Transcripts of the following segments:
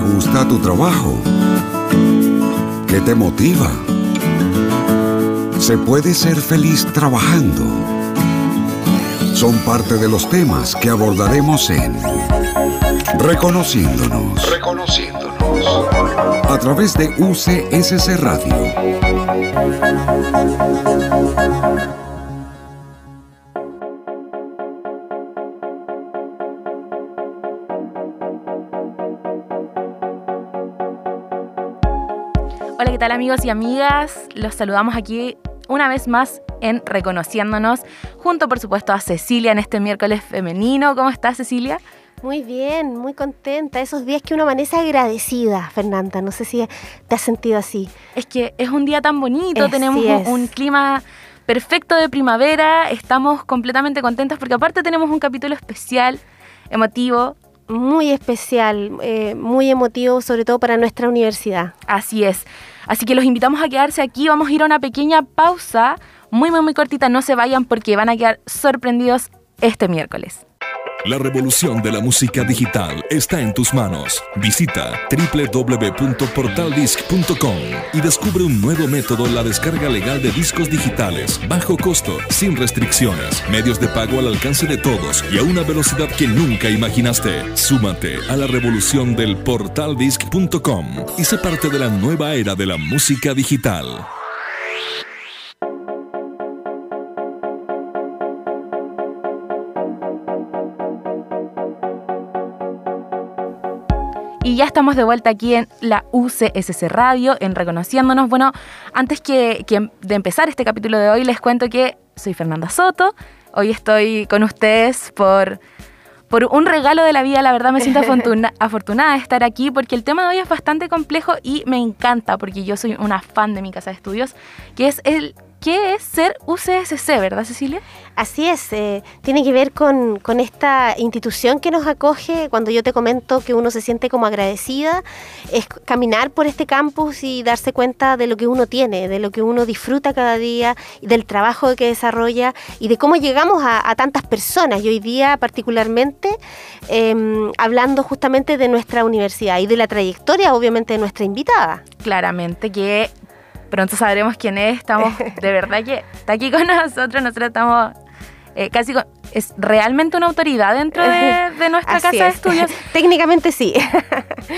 ¿Te gusta tu trabajo? ¿Qué te motiva? ¿Se puede ser feliz trabajando? Son parte de los temas que abordaremos en Reconociéndonos. Reconociéndonos. A través de UCSC Radio. Tal amigos y amigas? Los saludamos aquí una vez más en Reconociéndonos, junto por supuesto a Cecilia en este miércoles femenino. ¿Cómo estás, Cecilia? Muy bien, muy contenta. Esos días que uno amanece agradecida, Fernanda. No sé si te has sentido así. Es que es un día tan bonito, tenemos un, un clima perfecto de primavera, estamos completamente contentas porque aparte tenemos un capítulo especial, emotivo, muy especial, eh, muy emotivo, sobre todo para nuestra universidad. Así es. Así que los invitamos a quedarse aquí. Vamos a ir a una pequeña pausa, muy, muy, muy cortita. No se vayan porque van a quedar sorprendidos este miércoles. La revolución de la música digital está en tus manos. Visita www.portaldisc.com y descubre un nuevo método la descarga legal de discos digitales, bajo costo, sin restricciones, medios de pago al alcance de todos y a una velocidad que nunca imaginaste. Súmate a la revolución del portaldisc.com y sé parte de la nueva era de la música digital. Ya estamos de vuelta aquí en la UCSC Radio, en Reconociéndonos. Bueno, antes que, que, de empezar este capítulo de hoy, les cuento que soy Fernanda Soto. Hoy estoy con ustedes por, por un regalo de la vida. La verdad me siento afortuna, afortunada de estar aquí porque el tema de hoy es bastante complejo y me encanta porque yo soy una fan de mi casa de estudios, que es el ¿Qué es ser UCSC, verdad Cecilia? Así es, eh, tiene que ver con, con, esta institución que nos acoge. Cuando yo te comento que uno se siente como agradecida, es caminar por este campus y darse cuenta de lo que uno tiene, de lo que uno disfruta cada día, del trabajo que desarrolla y de cómo llegamos a, a tantas personas. Y hoy día particularmente eh, hablando justamente de nuestra universidad y de la trayectoria obviamente de nuestra invitada. Claramente que pronto sabremos quién es. Estamos, de verdad que está aquí con nosotros. Nosotros estamos eh, casi con, es realmente una autoridad dentro de, de nuestra Así casa es. de estudios. Técnicamente sí.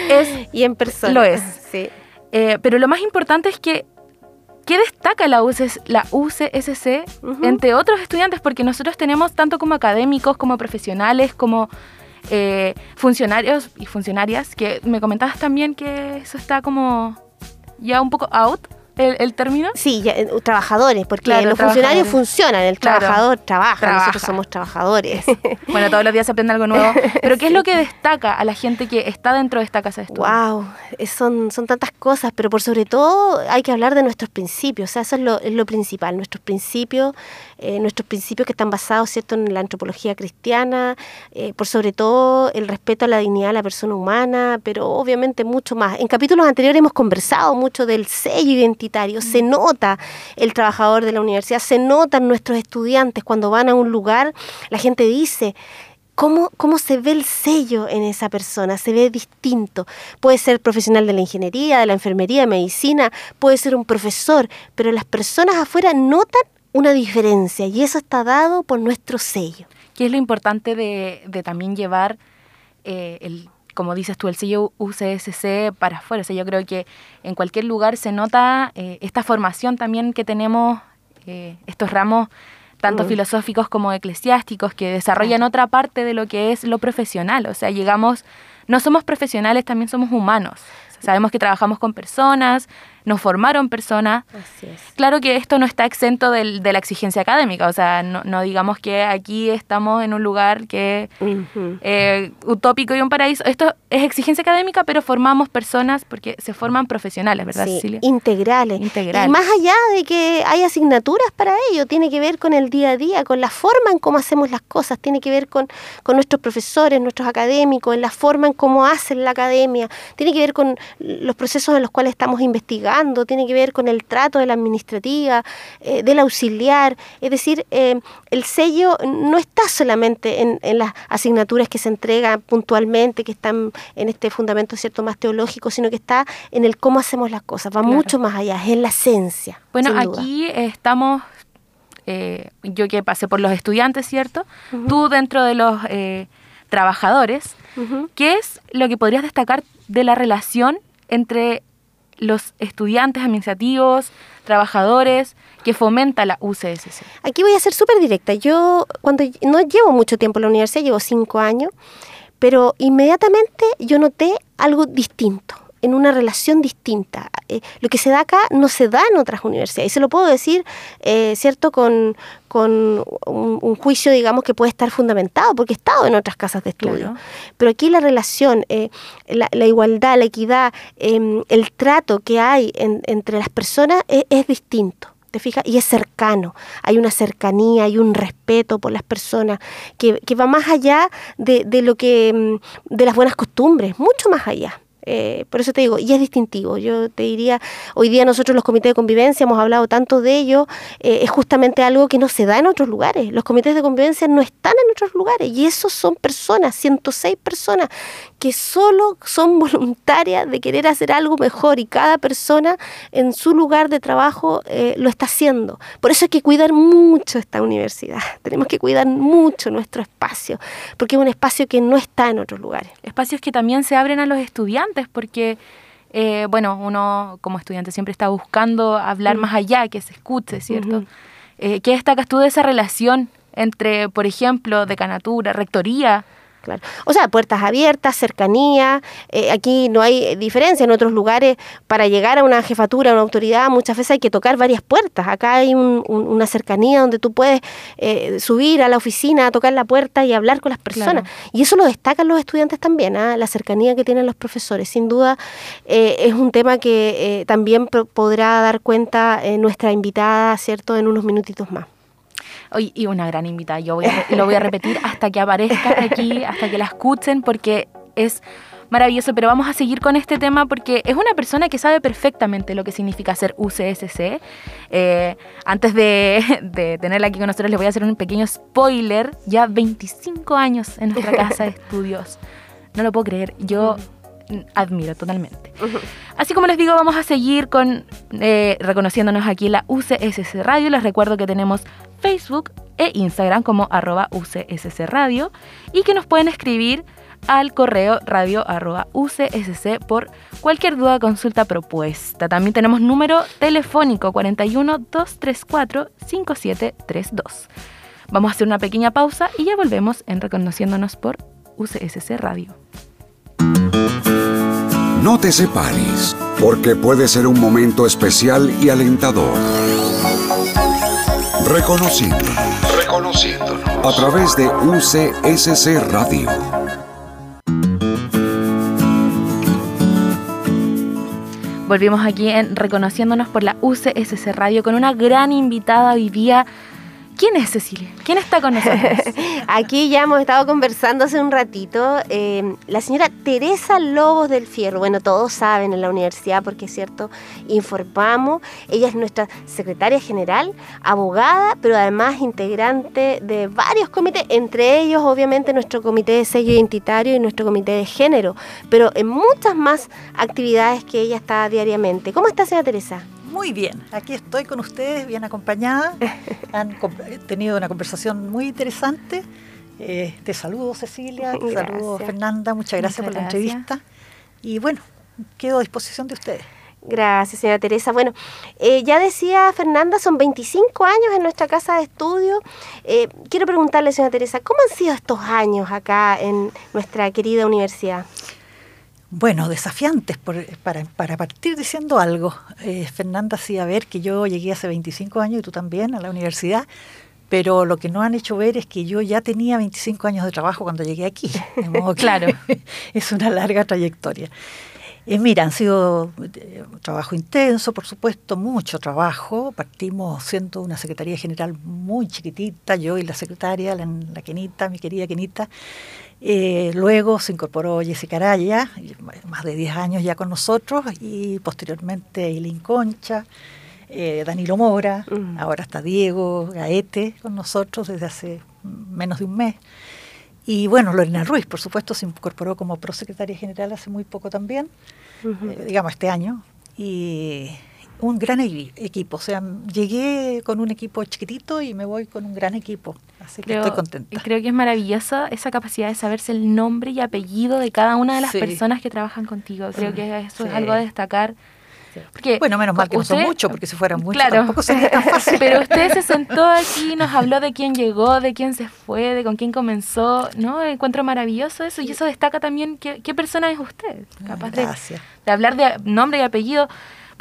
Es, y en persona. Lo es. Sí. Eh, pero lo más importante es que ¿Qué destaca la, UCS, la UCSC uh -huh. entre otros estudiantes? Porque nosotros tenemos tanto como académicos, como profesionales, como eh, funcionarios y funcionarias, que me comentabas también que eso está como ya un poco out. El, el, término? Sí, ya, trabajadores, porque Claro, los funcionarios funcionan, el Claro. trabajador trabaja, Trabaja. nosotros somos trabajadores. Bueno, todos los días se aprende algo nuevo. Pero ¿qué es lo que destaca a la gente que está dentro de esta casa de estudios? Wow, son, son tantas cosas, pero por sobre todo hay que hablar de nuestros principios, o sea, eso es lo, es lo principal, nuestros principios, eh, nuestros principios que están basados, ¿cierto?, en la antropología cristiana, eh, por sobre todo el respeto a la dignidad de la persona humana, pero obviamente mucho más. En capítulos anteriores hemos conversado mucho del sello identitario, se nota el trabajador de la universidad, se notan nuestros estudiantes cuando van a un lugar, la gente dice, ¿Cómo, ¿Cómo se ve el sello en esa persona? Se ve distinto. Puede ser profesional de la ingeniería, de la enfermería, de medicina, puede ser un profesor, pero las personas afuera notan una diferencia y eso está dado por nuestro sello. ¿Qué es lo importante de, de también llevar eh, el como dices tú, el sello UCSC para afuera. O sea, yo creo que en cualquier lugar se nota eh, esta formación también que tenemos, eh, estos ramos tanto Mm. filosóficos como eclesiásticos, que desarrollan otra parte de lo que es lo profesional. O sea, llegamos, no somos profesionales, también somos humanos. O sea, sabemos que trabajamos con personas, nos formaron personas. Así es. Claro que esto no está exento del, de la exigencia académica, o sea, no, no, digamos que aquí estamos en un lugar que uh -huh. eh, utópico y un paraíso. Esto es exigencia académica, pero formamos personas porque se forman profesionales, ¿verdad, sí, Cecilia? Integrales. Integral. Y más allá de que hay asignaturas para ello, tiene que ver con el día a día, con la forma en cómo hacemos las cosas, tiene que ver con, con nuestros profesores, nuestros académicos, en la forma en cómo hacen la academia, tiene que ver con los procesos en los cuales estamos investigando tiene que ver con el trato de la administrativa, eh, del auxiliar. Es decir, eh, el sello no está solamente en, las asignaturas que se entregan puntualmente, que están en este fundamento cierto más teológico, sino que está en el cómo hacemos las cosas, va mucho más allá, es en la esencia. Bueno, aquí estamos eh, yo que pasé por los estudiantes, ¿cierto? Tú dentro de los eh, trabajadores, ¿qué es lo que podrías destacar de la relación entre los estudiantes administrativos, trabajadores, que fomenta la UCSC? Aquí voy a ser súper directa. Yo cuando no llevo mucho tiempo en la universidad, llevo cinco años, pero inmediatamente yo noté algo distinto en una relación distinta. Eh, lo que se da acá no se da en otras universidades. Y se lo puedo decir, eh, ¿cierto?, con, con un, juicio, digamos, que puede estar fundamentado, porque he estado en otras casas de estudio. Pero aquí la relación, eh, la, igualdad, la equidad, em, el trato que hay entre las personas es, distinto. ¿Te fijas? Y es cercano. Hay una cercanía, hay un respeto por las personas que, que va más allá de, de, lo que em, de las buenas costumbres, mucho más allá. Eh, por eso te digo, y es distintivo. Yo te diría, hoy día nosotros los comités de convivencia hemos hablado tanto de ello, eh, es justamente algo que no se da en otros lugares. Los comités de convivencia no están en otros lugares y esos son personas, 106 personas que solo son voluntarias de querer hacer algo mejor y cada persona en su lugar de trabajo eh, lo está haciendo. Por eso hay que cuidar mucho esta universidad, tenemos que cuidar mucho nuestro espacio, porque es un espacio que no está en otros lugares. Espacios que también se abren a los estudiantes, porque... Eh, bueno, uno como estudiante siempre está buscando hablar mm. más allá, que se escuche, ¿cierto? Eh, ¿Qué destacas tú de esa relación entre, por ejemplo, decanatura, rectoría, Claro. O sea, puertas abiertas, cercanía. Eh, aquí no hay diferencia. En otros lugares, para llegar a una jefatura, a una autoridad, muchas veces hay que tocar varias puertas. Acá hay una cercanía donde tú puedes eh, subir a la oficina, a tocar la puerta y hablar con las personas. Y eso lo destacan los estudiantes también, ¿ah? la cercanía que tienen los profesores. Sin duda, eh, es un tema que también podrá dar cuenta nuestra invitada, ¿cierto?, en unos minutitos más y una gran invitada. Yo lo voy a repetir hasta que aparezca aquí, hasta que la escuchen, porque es maravilloso. Pero vamos a seguir con este tema porque es una persona que sabe perfectamente lo que significa ser UCSC. Eh, antes de, tenerla aquí con nosotros, les voy a hacer un pequeño spoiler. Ya 25 años en nuestra casa de estudios. No lo puedo creer. Yo admiro totalmente. Así como les digo, vamos a seguir con eh, reconociéndonos aquí la UCSC Radio. Les recuerdo que tenemos Facebook e Instagram como arroba UCSC Radio y que nos pueden escribir al correo radio arroba UCSC por cualquier duda, consulta, propuesta. También tenemos número telefónico 41 234 5732. Vamos a hacer una pequeña pausa y ya volvemos en reconociéndonos por UCSC Radio. No te separes, porque puede ser un momento especial y alentador. Reconociendo. Reconociéndonos. A través de UCSC Radio. Volvimos aquí en Reconociéndonos por la UCSC Radio con una gran invitada hoy día ¿Quién es Cecilia? ¿Quién está con nosotros? Aquí ya hemos estado conversando hace un ratito. Eh, la señora Teresa Lobos del Fierro. Bueno, todos saben en la universidad, porque es cierto, informamos. Ella es nuestra secretaria general, abogada, pero además integrante de varios comités, entre ellos, obviamente, nuestro comité de sello identitario y nuestro comité de género, pero en muchas más actividades que ella está diariamente. ¿Cómo está, señora Teresa? Muy bien, aquí estoy con ustedes, bien acompañada. Han tenido una conversación muy interesante. Eh, te saludo, Cecilia, te saludo, Fernanda, muchas gracias por la entrevista. Y bueno, quedo a disposición de ustedes. Gracias, señora Teresa. Bueno, eh, ya decía Fernanda, son 25 años en nuestra casa de estudio. Eh, quiero preguntarle, señora Teresa, ¿cómo han sido estos años acá en nuestra querida universidad? Bueno, desafiantes para, para, partir diciendo algo. Eh, Fernanda hacía ver que yo llegué hace 25 años y tú también a la universidad, pero lo que no han hecho ver es que yo ya tenía 25 años de trabajo cuando llegué aquí. claro. es una larga trayectoria. Eh, mira, han sido eh, un trabajo intenso, por supuesto, mucho trabajo. Partimos siendo una Secretaría General muy chiquitita, yo y la secretaria, la, la Kenita, mi querida Kenita. Eh, luego se incorporó Jessica Araya, más de 10 años ya con nosotros, y posteriormente Eileen Concha, Danilo Mora, mm. ahora está Diego Gaete con nosotros desde hace menos de un mes. Y bueno, Lorena Ruiz, por supuesto, se incorporó como prosecretaria general hace muy poco también, eh, digamos este año. Y un gran equipo, o sea, llegué con un equipo chiquitito y me voy con un gran equipo, así que estoy contenta. Creo que es maravillosa esa capacidad de saberse el nombre y apellido de cada una de las personas que trabajan contigo. Creo que eso es algo a destacar bueno, menos mal que no son muchos, porque si fueran muchos tampoco sería tan fácil. Pero usted se sentó aquí, nos habló de quién llegó, de quién se fue, de con quién comenzó, ¿no? Encuentro maravilloso eso, y eso destaca también qué, qué persona es usted, capaz de, de, hablar de nombre y apellido.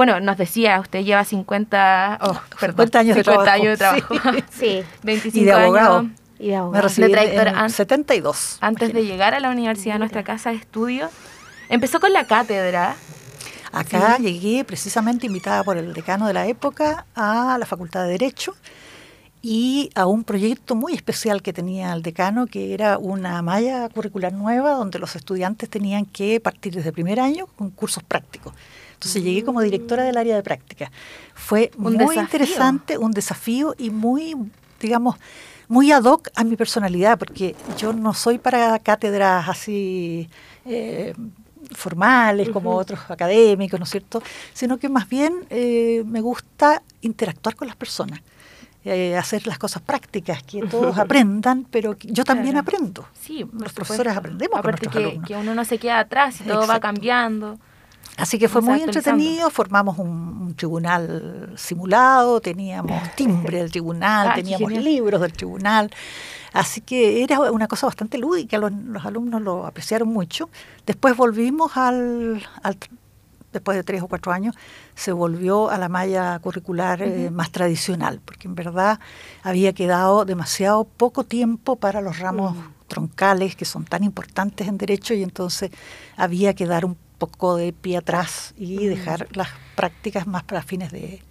Bueno, nos decía, usted lleva 50, oh, 50 años de trabajo. Años de trabajo. Sí. 25 y de abogado. Años. Y de abogado. Me recibí en 72. Antes de llegar a la universidad, a nuestra casa de estudio, empezó con la cátedra Acá llegué precisamente invitada por el decano de la época a la Facultad de Derecho y a un proyecto muy especial que tenía el decano, que era una malla curricular nueva donde los estudiantes tenían que partir desde primer año con cursos prácticos. Entonces llegué como directora del área de práctica. Fue muy interesante, un desafío y muy, digamos, muy ad hoc a mi personalidad, porque yo no soy para cátedras así eh, formales como otros académicos, ¿no es cierto? Sino que más bien eh, me gusta interactuar con las personas. Eh, hacer las cosas prácticas, que todos aprendan, pero yo también aprendo. Sí, los profesores aprendemos Aparte que, que, uno no se queda atrás y todo va cambiando. Así que fue muy entretenido, formamos un, tribunal simulado, teníamos timbre del tribunal, ah, teníamos libros del tribunal, Así que era una cosa bastante lúdica, los, los alumnos lo apreciaron mucho. Después volvimos al, después de tres o cuatro años, se volvió a la malla curricular eh, más tradicional, porque en verdad había quedado demasiado poco tiempo para los ramos mm. troncales que son tan importantes en derecho y entonces había que dar un poco de pie atrás y dejar las prácticas más para fines de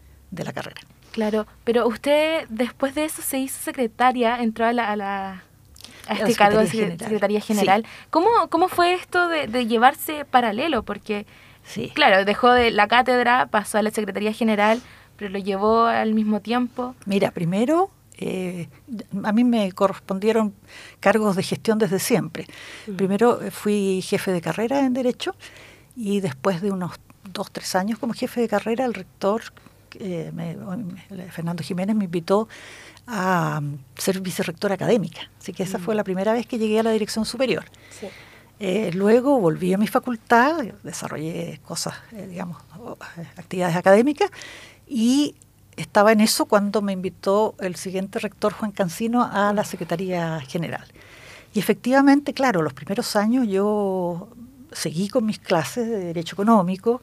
la carrera. Claro, pero usted después de eso se hizo secretaria, entró a la, a, la, a este cargo de Secretaría General. ¿Cómo, ¿Cómo fue esto de, llevarse paralelo? Porque, sí. claro, dejó de la cátedra, pasó a la Secretaría General, pero lo llevó al mismo tiempo. Mira, primero eh, a mí me correspondieron cargos de gestión desde siempre. Mm. Primero eh, fui jefe de carrera en Derecho y después de unos dos, tres años como jefe de carrera, el rector eh, Fernando Jiménez me invitó a ser vicerrectora académica. Así que esa fue mm. la primera vez que llegué a la dirección superior. Eh, luego volví a mi facultad, desarrollé cosas, eh, digamos, actividades académicas y estaba en eso cuando me invitó el siguiente rector, Juan Cancino, a la Secretaría General. Y efectivamente, claro, los primeros años yo seguí con mis clases de Derecho Económico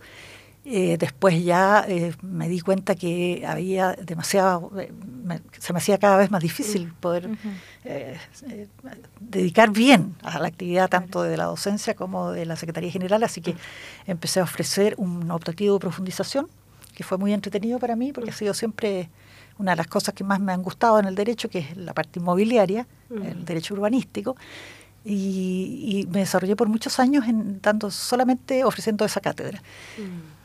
eh, después ya eh, me di cuenta que había demasiado, eh, se me hacía cada vez más difícil poder dedicar bien a la actividad tanto de la docencia como de la Secretaría General, así que empecé a ofrecer un optativo de profundización, que fue muy entretenido para mí, porque ha sido siempre una de las cosas que más me han gustado en el derecho, que es la parte inmobiliaria, el derecho urbanístico, y, me desarrollé por muchos años en tanto solamente ofreciendo esa cátedra.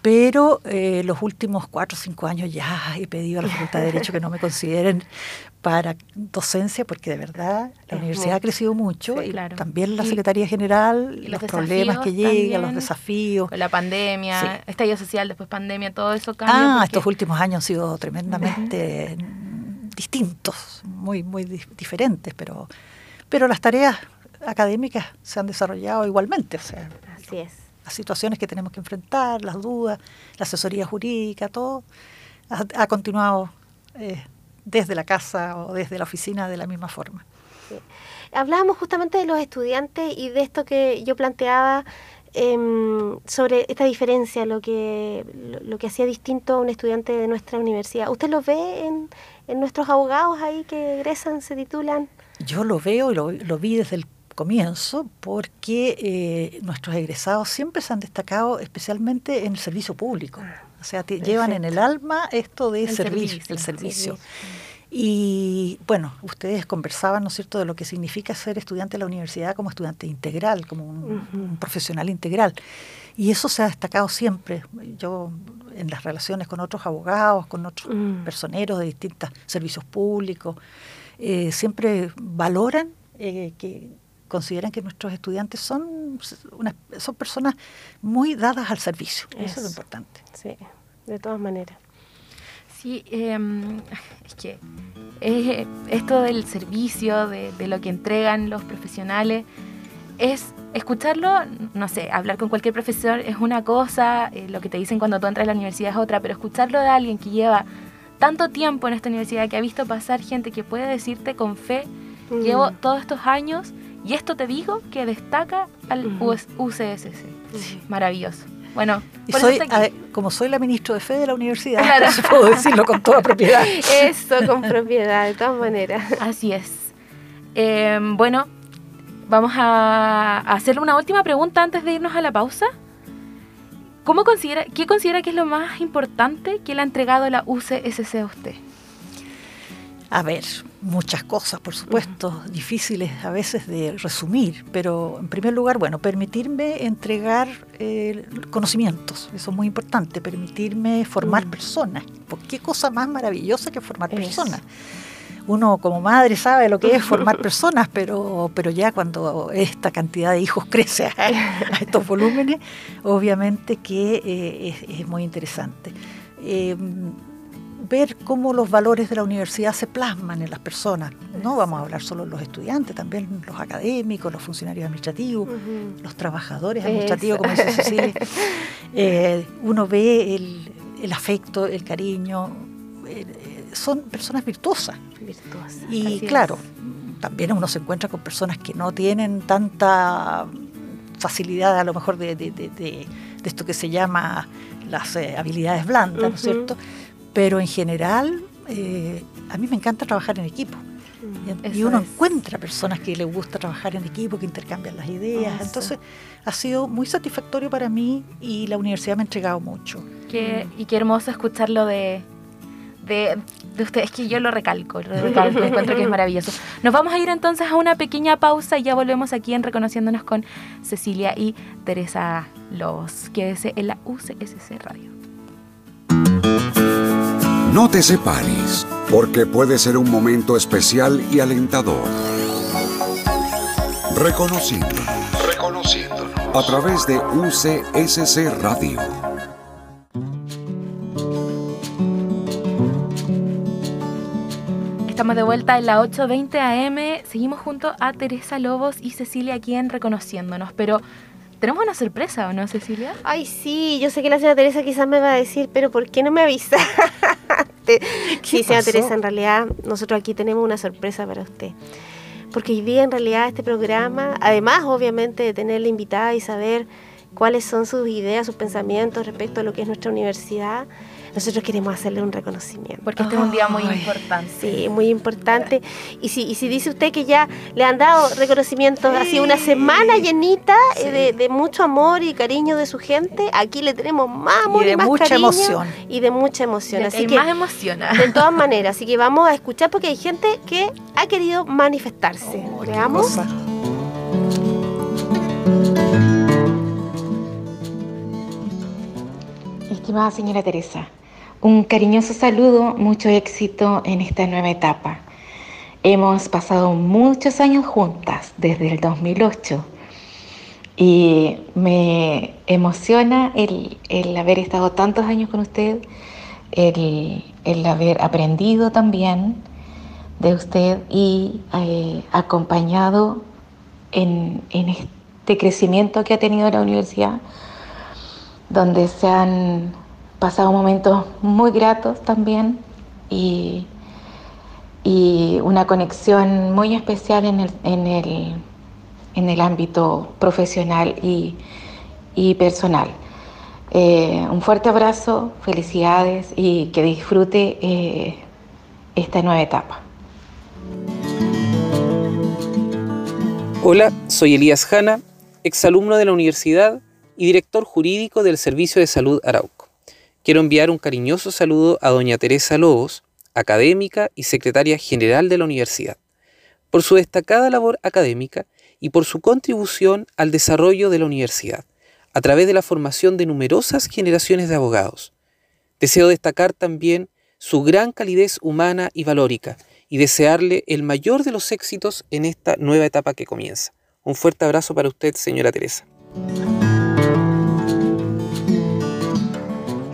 Pero eh, los últimos cuatro o cinco años ya he pedido a la Facultad de Derecho que no me consideren para docencia, porque de verdad la universidad ha crecido mucho y también la Secretaría General, los, problemas que llegan, los desafíos. La pandemia, estallido social, después pandemia, todo eso cambia. Ah, estos últimos años han sido tremendamente distintos, muy, muy diferentes, pero, pero las tareas académicas se han desarrollado igualmente. O sea, Así es las situaciones que tenemos que enfrentar, las dudas, la asesoría jurídica, todo ha, continuado eh, desde la casa o desde la oficina de la misma forma. Hablábamos justamente de los estudiantes y de esto que yo planteaba em, sobre esta diferencia, lo que, lo, que hacía distinto a un estudiante de nuestra universidad. ¿Usted lo ve en, en nuestros abogados ahí que egresan, se titulan? Yo lo veo y lo, lo vi desde el comienzo porque eh, nuestros egresados siempre se han destacado especialmente en el servicio público. Ah, o sea, llevan en el alma esto de servicio, el servicio. Y bueno, ustedes conversaban, ¿no es cierto?, de lo que significa ser estudiante de la universidad como estudiante integral, como un, profesional integral. Y eso se ha destacado siempre. Yo en las relaciones con otros abogados, con otros mm. personeros de distintos servicios públicos, eh, siempre valoran eh, que consideran que nuestros estudiantes son, son personas muy dadas al servicio. Eso, es lo importante. Sí, de todas maneras. Sí, em, es que eh, esto del servicio, de, lo que entregan los profesionales, es escucharlo, no sé, hablar con cualquier profesor es una cosa, eh, lo que te dicen cuando tú entras a la universidad es otra, pero escucharlo de alguien que lleva tanto tiempo en esta universidad, que ha visto pasar gente que puede decirte con fe, mm. llevo todos estos años y esto te digo que destaca al UCSC. Maravilloso. Bueno, como soy la ministra de Fe de la universidad, puedo decirlo con toda propiedad. Eso, con propiedad, de todas maneras. Así es. Em, bueno, vamos a hacerle una última pregunta antes de irnos a la pausa. ¿Cómo considera, ¿Qué considera que es lo más importante que le ha entregado la UCSC a usted? A ver, muchas cosas, por supuesto, difíciles a veces de resumir, pero en primer lugar, bueno, permitirme entregar eh, conocimientos, eso es muy importante, permitirme formar personas. ¿Por qué cosa más maravillosa que formar personas? Uno como madre sabe lo que es formar personas, pero, pero ya cuando esta cantidad de hijos crece a, estos volúmenes, obviamente que eh, es, muy interesante. Eh, ver cómo los valores de la universidad se plasman en las personas. No vamos a hablar solo de los estudiantes, también los académicos, los funcionarios administrativos, los trabajadores administrativos, como dice Cecilia. Eh, uno ve el, afecto, el cariño. Eh, son personas virtuosas. y claro, también uno se encuentra con personas que no tienen tanta facilidad a lo mejor de, esto que se llama las eh, habilidades blandas, ¿no es cierto? Pero en general, eh, a mí me encanta trabajar en equipo. Mm, y uno encuentra personas que les gusta trabajar en equipo, que intercambian las ideas. Entonces, ha sido muy satisfactorio para mí y la universidad me ha entregado mucho. y qué hermoso escucharlo de, de, de ustedes, que yo lo recalco, lo recalco, encuentro que es maravilloso. Nos vamos a ir entonces a una pequeña pausa y ya volvemos aquí en Reconociéndonos con Cecilia y Teresa Lobos. Quédese en la UCSC Radio. No te separes, porque puede ser un momento especial y alentador. Reconociendo. Reconociéndonos. A través de UCSC Radio. Estamos de vuelta en la 8.20 AM. Seguimos junto a Teresa Lobos y Cecilia aquí en Reconociéndonos. Pero tenemos una sorpresa, ¿o no, Cecilia? Ay, sí, yo sé que la señora Teresa quizás me va a decir, pero ¿por qué no me avisa? sí, señora Teresa, en realidad nosotros aquí tenemos una sorpresa para usted. Porque hoy día en realidad este programa, además obviamente de tenerla invitada y saber cuáles son sus ideas, sus pensamientos respecto a lo que es nuestra universidad, nosotros queremos hacerle un reconocimiento. Porque este es un día muy importante. Sí, muy importante. Y si, y si dice usted que ya le han dado reconocimiento, ha sido una semana llenita eh, de, mucho amor y cariño de su gente, aquí le tenemos más amor y, de mucha emoción. Y de mucha emoción. así que, más emociona. De todas maneras, así que vamos a escuchar porque hay gente que ha querido manifestarse. Veamos. Estimada señora Teresa, un cariñoso saludo, mucho éxito en esta nueva etapa. Hemos pasado muchos años juntas desde el 2008 y me emociona el, haber estado tantos años con usted, el, haber aprendido también de usted y eh, acompañado en, en este crecimiento que ha tenido la universidad, donde se han pasado momentos muy gratos también y, una conexión muy especial en el, en el, ámbito profesional y, personal. Eh, un fuerte abrazo, felicidades y que disfrute eh, esta nueva etapa. Hola, soy Elías Jana, exalumno de la universidad y director jurídico del Servicio de Salud Arauco. Quiero enviar un cariñoso saludo a doña Teresa Lobos, académica y secretaria general de la universidad, por su destacada labor académica y por su contribución al desarrollo de la universidad, a través de la formación de numerosas generaciones de abogados. Deseo destacar también su gran calidez humana y valórica, y desearle el mayor de los éxitos en esta nueva etapa que comienza. Un fuerte abrazo para usted, señora Teresa.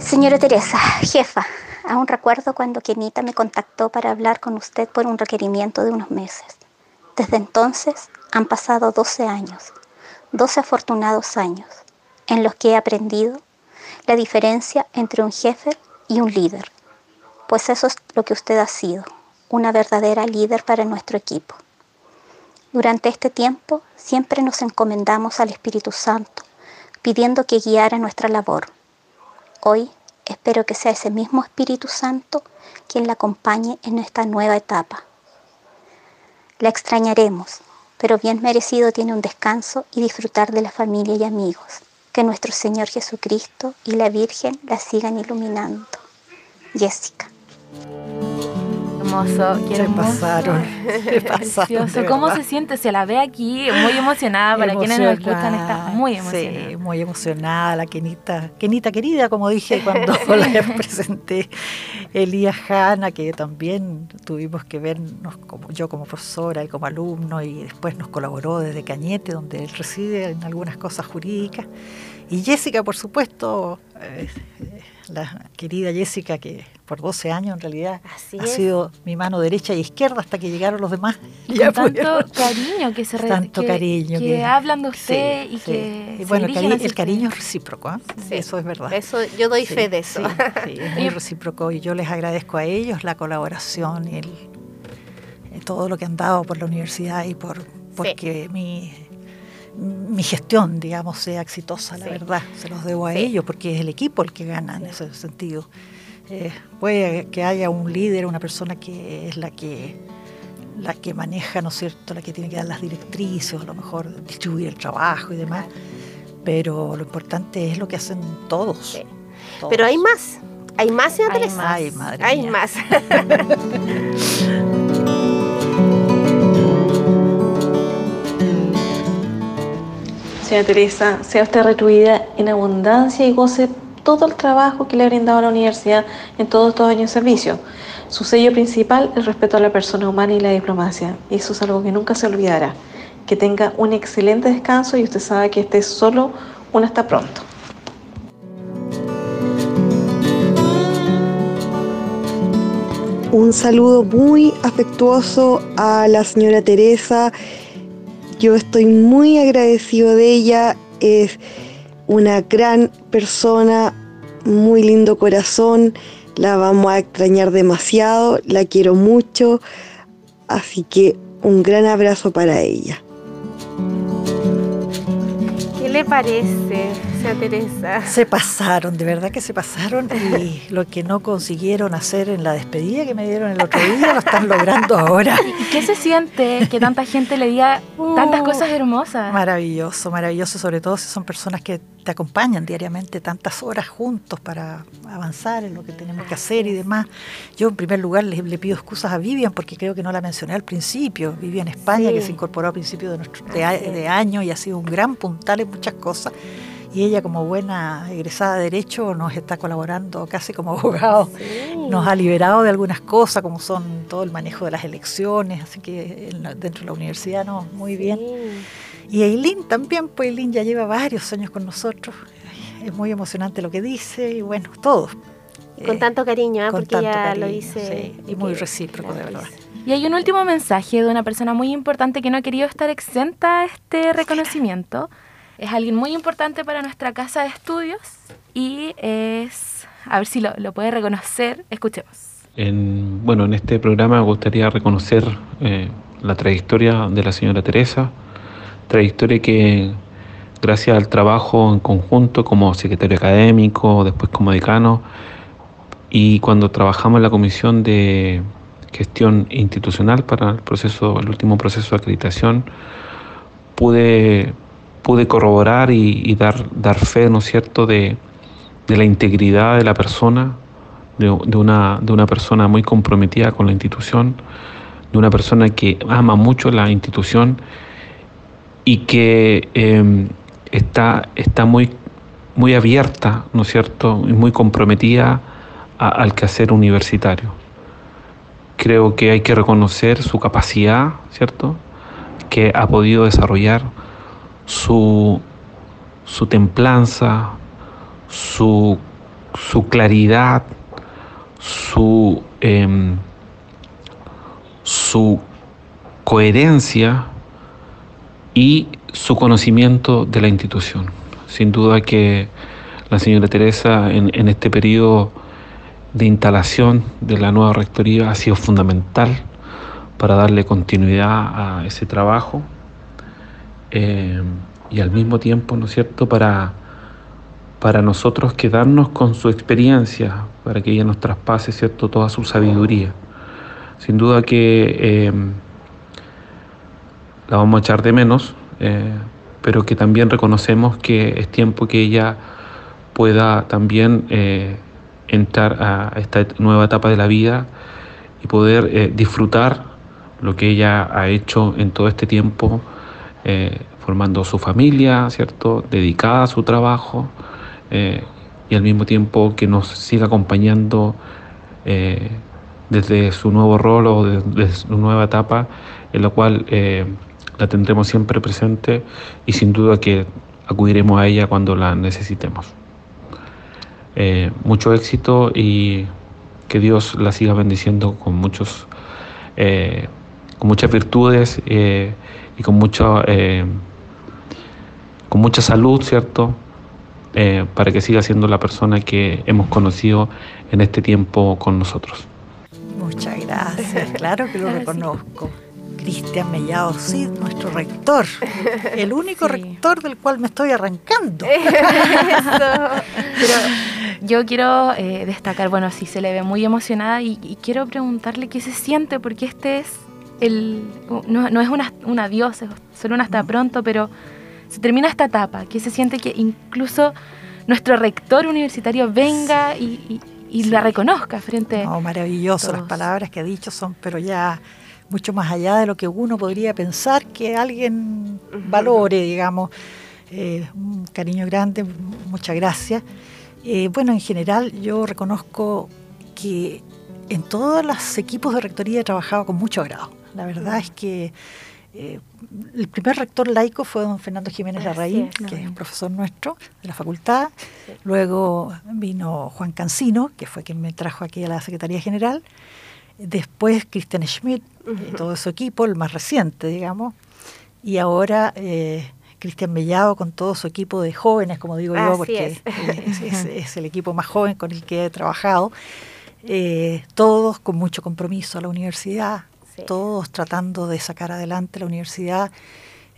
Señora Teresa, jefa, aún recuerdo cuando Kenita me contactó para hablar con usted por un requerimiento de unos meses. Desde entonces han pasado 12 años, 12 afortunados años, en los que he aprendido la diferencia entre un jefe y un líder, pues eso es lo que usted ha sido, una verdadera líder para nuestro equipo. Durante este tiempo siempre nos encomendamos al Espíritu Santo, pidiendo que guiara nuestra labor. Hoy espero que sea ese mismo Espíritu Santo quien la acompañe en esta nueva etapa. La extrañaremos, pero bien merecido tiene un descanso y disfrutar de la familia y amigos. Que nuestro Señor Jesucristo y la Virgen la sigan iluminando. Jessica hermoso. Qué se pasaron. Se pasaron ¿Cómo se siente? Se la ve aquí muy emocionada. Para quienes nos escuchan, está muy emocionada. Sí, muy emocionada. La Kenita, Kenita querida, como dije cuando la presenté. Elías Hanna, que también tuvimos que vernos, como yo como profesora y como alumno, y después nos colaboró desde Cañete, donde él reside en algunas cosas jurídicas. Y Jessica, por supuesto, eh, la querida Jessica, que por 12 años en realidad ha sido mi mano derecha y izquierda hasta que llegaron los demás. Con tanto cariño que se Tanto cariño. Que, hablan de usted y que. bueno, el, cariño es recíproco, ¿eh? eso es verdad. Eso, yo doy fe de eso. es muy recíproco y yo les agradezco a ellos la colaboración y el, todo lo que han dado por la universidad y por porque mi mi gestión, digamos, sea exitosa, la verdad. Se los debo a ellos porque es el equipo el que gana en ese sentido. Eh, puede que haya un líder, una persona que es la que la que maneja, ¿no es cierto?, la que tiene que dar las directrices, a lo mejor distribuir el trabajo y demás, pero lo importante es lo que hacen todos. Pero hay más, hay más, señora Hay más, madre hay más. Señora Teresa, sea usted retribuida en abundancia y goce todo el trabajo que le ha brindado a la universidad en todos estos años de servicio. Su sello principal, el respeto a la persona humana y la diplomacia. Y eso es algo que nunca se olvidará. Que tenga un excelente descanso y usted sabe que este es solo un hasta pronto. Un saludo muy afectuoso a la señora Teresa yo estoy muy agradecido de ella, es una gran persona, muy lindo corazón, la vamos a extrañar demasiado, la quiero mucho, así que un gran abrazo para ella. ¿Qué le parece? Teresa. Se pasaron, de verdad que se pasaron y lo que no consiguieron hacer en la despedida que me dieron el otro día lo están logrando ahora. ¿Y qué se siente que tanta gente le diga tantas uh, cosas hermosas? Maravilloso, maravilloso, sobre todo si son personas que te acompañan diariamente tantas horas juntos para avanzar en lo que tenemos que hacer y demás. Yo en primer lugar le, pido excusas a Vivian porque creo que no la mencioné al principio. Vivian España, que se incorporó a principio de, nuestro, de año y ha sido un gran puntal en muchas cosas y ella como buena egresada de Derecho nos está colaborando casi como abogado, nos ha liberado de algunas cosas como son todo el manejo de las elecciones, así que dentro de la universidad no, muy bien. Y Eileen también, pues Eileen ya lleva varios años con nosotros, es muy emocionante lo que dice y bueno, todo. Con eh, tanto cariño, ¿eh? porque ella lo dice. y muy recíproco, de verdad. Y hay un último mensaje de una persona muy importante que no ha querido estar exenta a este reconocimiento. Es alguien muy importante para nuestra casa de estudios y es, a ver si lo, puede reconocer, escuchemos. En, bueno, en este programa me gustaría reconocer eh, la trayectoria de la señora Teresa, trayectoria que gracias al trabajo en conjunto como secretario académico, después como decano, y cuando trabajamos en la comisión de gestión institucional para el proceso, el último proceso de acreditación, pude, pude corroborar y, dar, dar fe, ¿no es cierto?, de, la integridad de la persona, de, una, de una persona muy comprometida con la institución, de una persona que ama mucho la institución y que em, está, está muy, muy abierta, ¿no es cierto?, y muy comprometida al quehacer universitario. Creo que hay que reconocer su capacidad, ¿cierto?, que ha podido desarrollar su, su templanza, su, su claridad, su, em, su coherencia y su conocimiento de la institución. Sin duda que la señora Teresa en, en este periodo de instalación de la nueva rectoría ha sido fundamental para darle continuidad a ese trabajo eh, y al mismo tiempo, ¿no es cierto?, para, para nosotros quedarnos con su experiencia, para que ella nos traspase, ¿cierto?, toda su sabiduría. Sin duda que eh, la vamos a echar de menos, eh, pero que también reconocemos que es tiempo que ella pueda también entrar a esta nueva etapa de la vida y poder disfrutar lo que ella ha hecho en todo este tiempo, eh, formando su familia, ¿cierto? Dedicada a su trabajo eh, y al mismo tiempo que nos siga acompañando eh, desde su nuevo rol o desde su nueva etapa, en la cual la tendremos siempre presente y sin duda que acudiremos a ella cuando la necesitemos. mucho éxito y que Dios la siga bendiciendo con muchos con muchas virtudes eh, y con, mucho, eh, con mucha salud, ¿cierto? Eh, para que siga siendo la persona que hemos conocido en este tiempo con nosotros. Muchas gracias, claro que lo reconozco. Cristian Mellado Cid, nuestro rector, el único rector del cual me estoy arrancando. Pero yo quiero destacar, bueno, sí se le ve muy emocionada y, y, quiero preguntarle qué se siente, porque este es no, es un adiós, es solo un hasta pronto, pero se termina esta etapa, que se siente que incluso nuestro rector universitario venga y, la reconozca frente no, maravilloso, las palabras que ha dicho son, pero ya mucho más allá de lo que uno podría pensar que alguien valore, digamos. Eh, un cariño grande, muchas gracias. Eh, bueno, en general yo reconozco que en todos los equipos de rectoría he trabajado con mucho agrado. La verdad es que eh, el primer rector laico fue don Fernando Jiménez Larraín, que es un profesor nuestro de la facultad. Luego vino Juan Cancino, que fue quien me trajo aquí a la Secretaría General. Después Christian Schmidt, y todo su equipo, el más reciente, digamos. Y ahora eh, Cristian Mellado con todo su equipo de jóvenes, como digo yo, porque es. el equipo más joven con el que he trabajado. Eh, todos con mucho compromiso a la universidad, todos tratando de sacar adelante la universidad,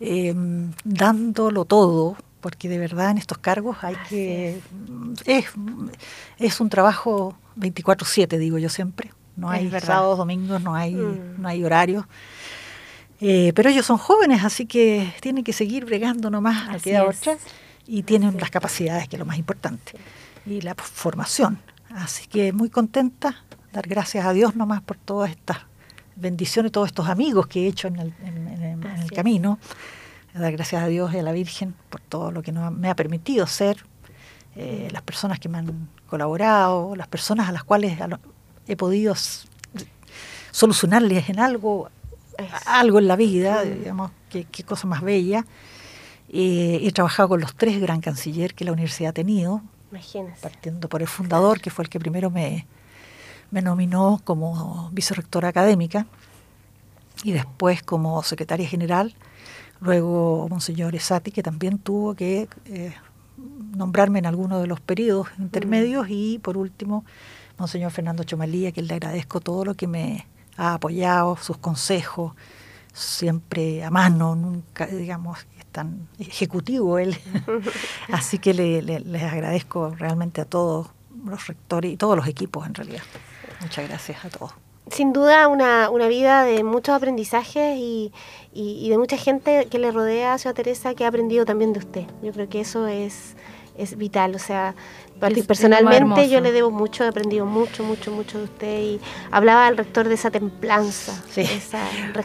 eh, dándolo todo, porque de verdad en estos cargos hay que... Es, es un trabajo 24/7, digo yo siempre. No hay sábados, domingos, no hay, mm. no hay horarios. Eh, pero ellos son jóvenes, así que tienen que seguir bregando nomás a queda otra. Y tienen las capacidades, que es lo más importante. Y la formación. Así que muy contenta, dar gracias a Dios nomás por todas estas bendiciones, todos estos amigos que he hecho en el, camino. Dar gracias a Dios y a la Virgen por todo lo que me ha permitido ser, eh, las personas que me han colaborado, las personas a las cuales he podido solucionarles en algo, algo en la vida, digamos, qué, cosa más bella. Eh, he trabajado con los tres gran canciller que la universidad ha tenido, partiendo por el fundador, que fue el que primero me, me nominó como vicerrectora académica y después como secretaria general. Luego Monseñor Esati, que también tuvo que eh, nombrarme en alguno de los periodos intermedios. Y por último, Monseñor Fernando Chomalía, que le agradezco todo lo que me ha apoyado, sus consejos, siempre a mano, nunca, digamos, es tan ejecutivo él. Así que le, les agradezco realmente a todos los rectores y todos los equipos en realidad. Muchas gracias a todos. sin duda una, una vida de muchos aprendizajes y, de mucha gente que le rodea a señora Teresa que ha aprendido también de usted. Yo creo que eso es, es vital. O sea, personalmente yo le debo mucho, he aprendido mucho, mucho, mucho de usted y hablaba al rector de esa templanza. Sí.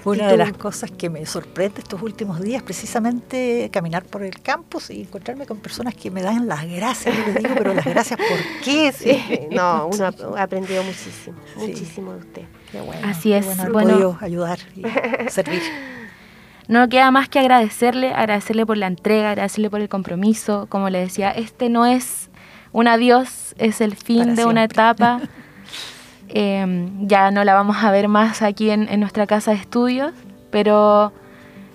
Una de las cosas que me sorprende estos últimos días, precisamente caminar por el campus y encontrarme con personas que me dan las gracias. Yo les digo, pero las gracias, ¿por qué? No, uno ha aprendido muchísimo, muchísimo de usted. Qué bueno. Así es. Bueno, bueno. ayudar y servir. No queda más que agradecerle, agradecerle por la entrega, agradecerle por el compromiso. Como le decía, este no es un adiós, es el fin de una etapa. Em, ya no la vamos a ver más aquí en, nuestra casa de estudios, pero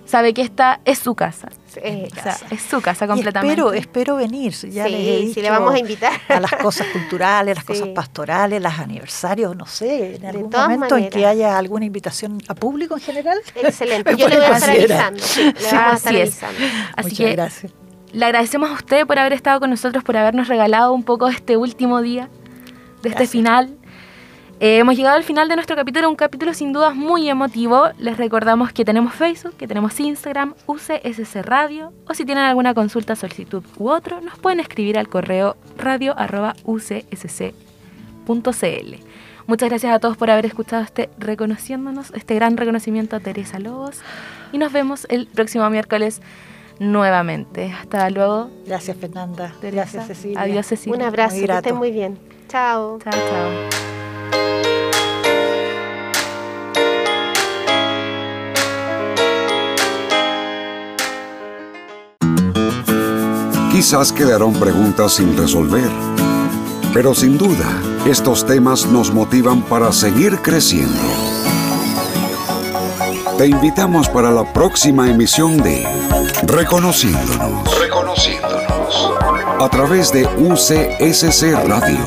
sabe que esta es su casa. es su casa completamente. espero, espero venir. Ya le le vamos a invitar. A las cosas culturales, las cosas pastorales, los aniversarios, no sé, en algún momento en que haya alguna invitación a público en general. Excelente. Yo le voy a estar avisando. Le vamos a estar avisando. Así Muchas que, gracias. Le agradecemos a usted por haber estado con nosotros, por habernos regalado un poco este último día, de este final. Eh, hemos llegado al final de nuestro capítulo, un capítulo sin dudas muy emotivo. Les recordamos que tenemos Facebook, que tenemos Instagram, UCSC Radio, o si tienen alguna consulta, solicitud u otro, nos pueden escribir al correo radio.ucsc.cl. Muchas gracias a todos por haber escuchado este reconociéndonos, este gran reconocimiento a Teresa Lobos, y nos vemos el próximo miércoles nuevamente. Hasta luego. Gracias, Fernanda. Gracias, Cecilia. Adiós, Cecilia. Un abrazo, que estén muy bien. Chao. Chao, chao. Quizás quedaron preguntas sin resolver, pero sin duda estos temas nos motivan para seguir creciendo. Te invitamos para la próxima emisión de Reconociéndonos. Reconociéndonos. A través de UCSC Radio.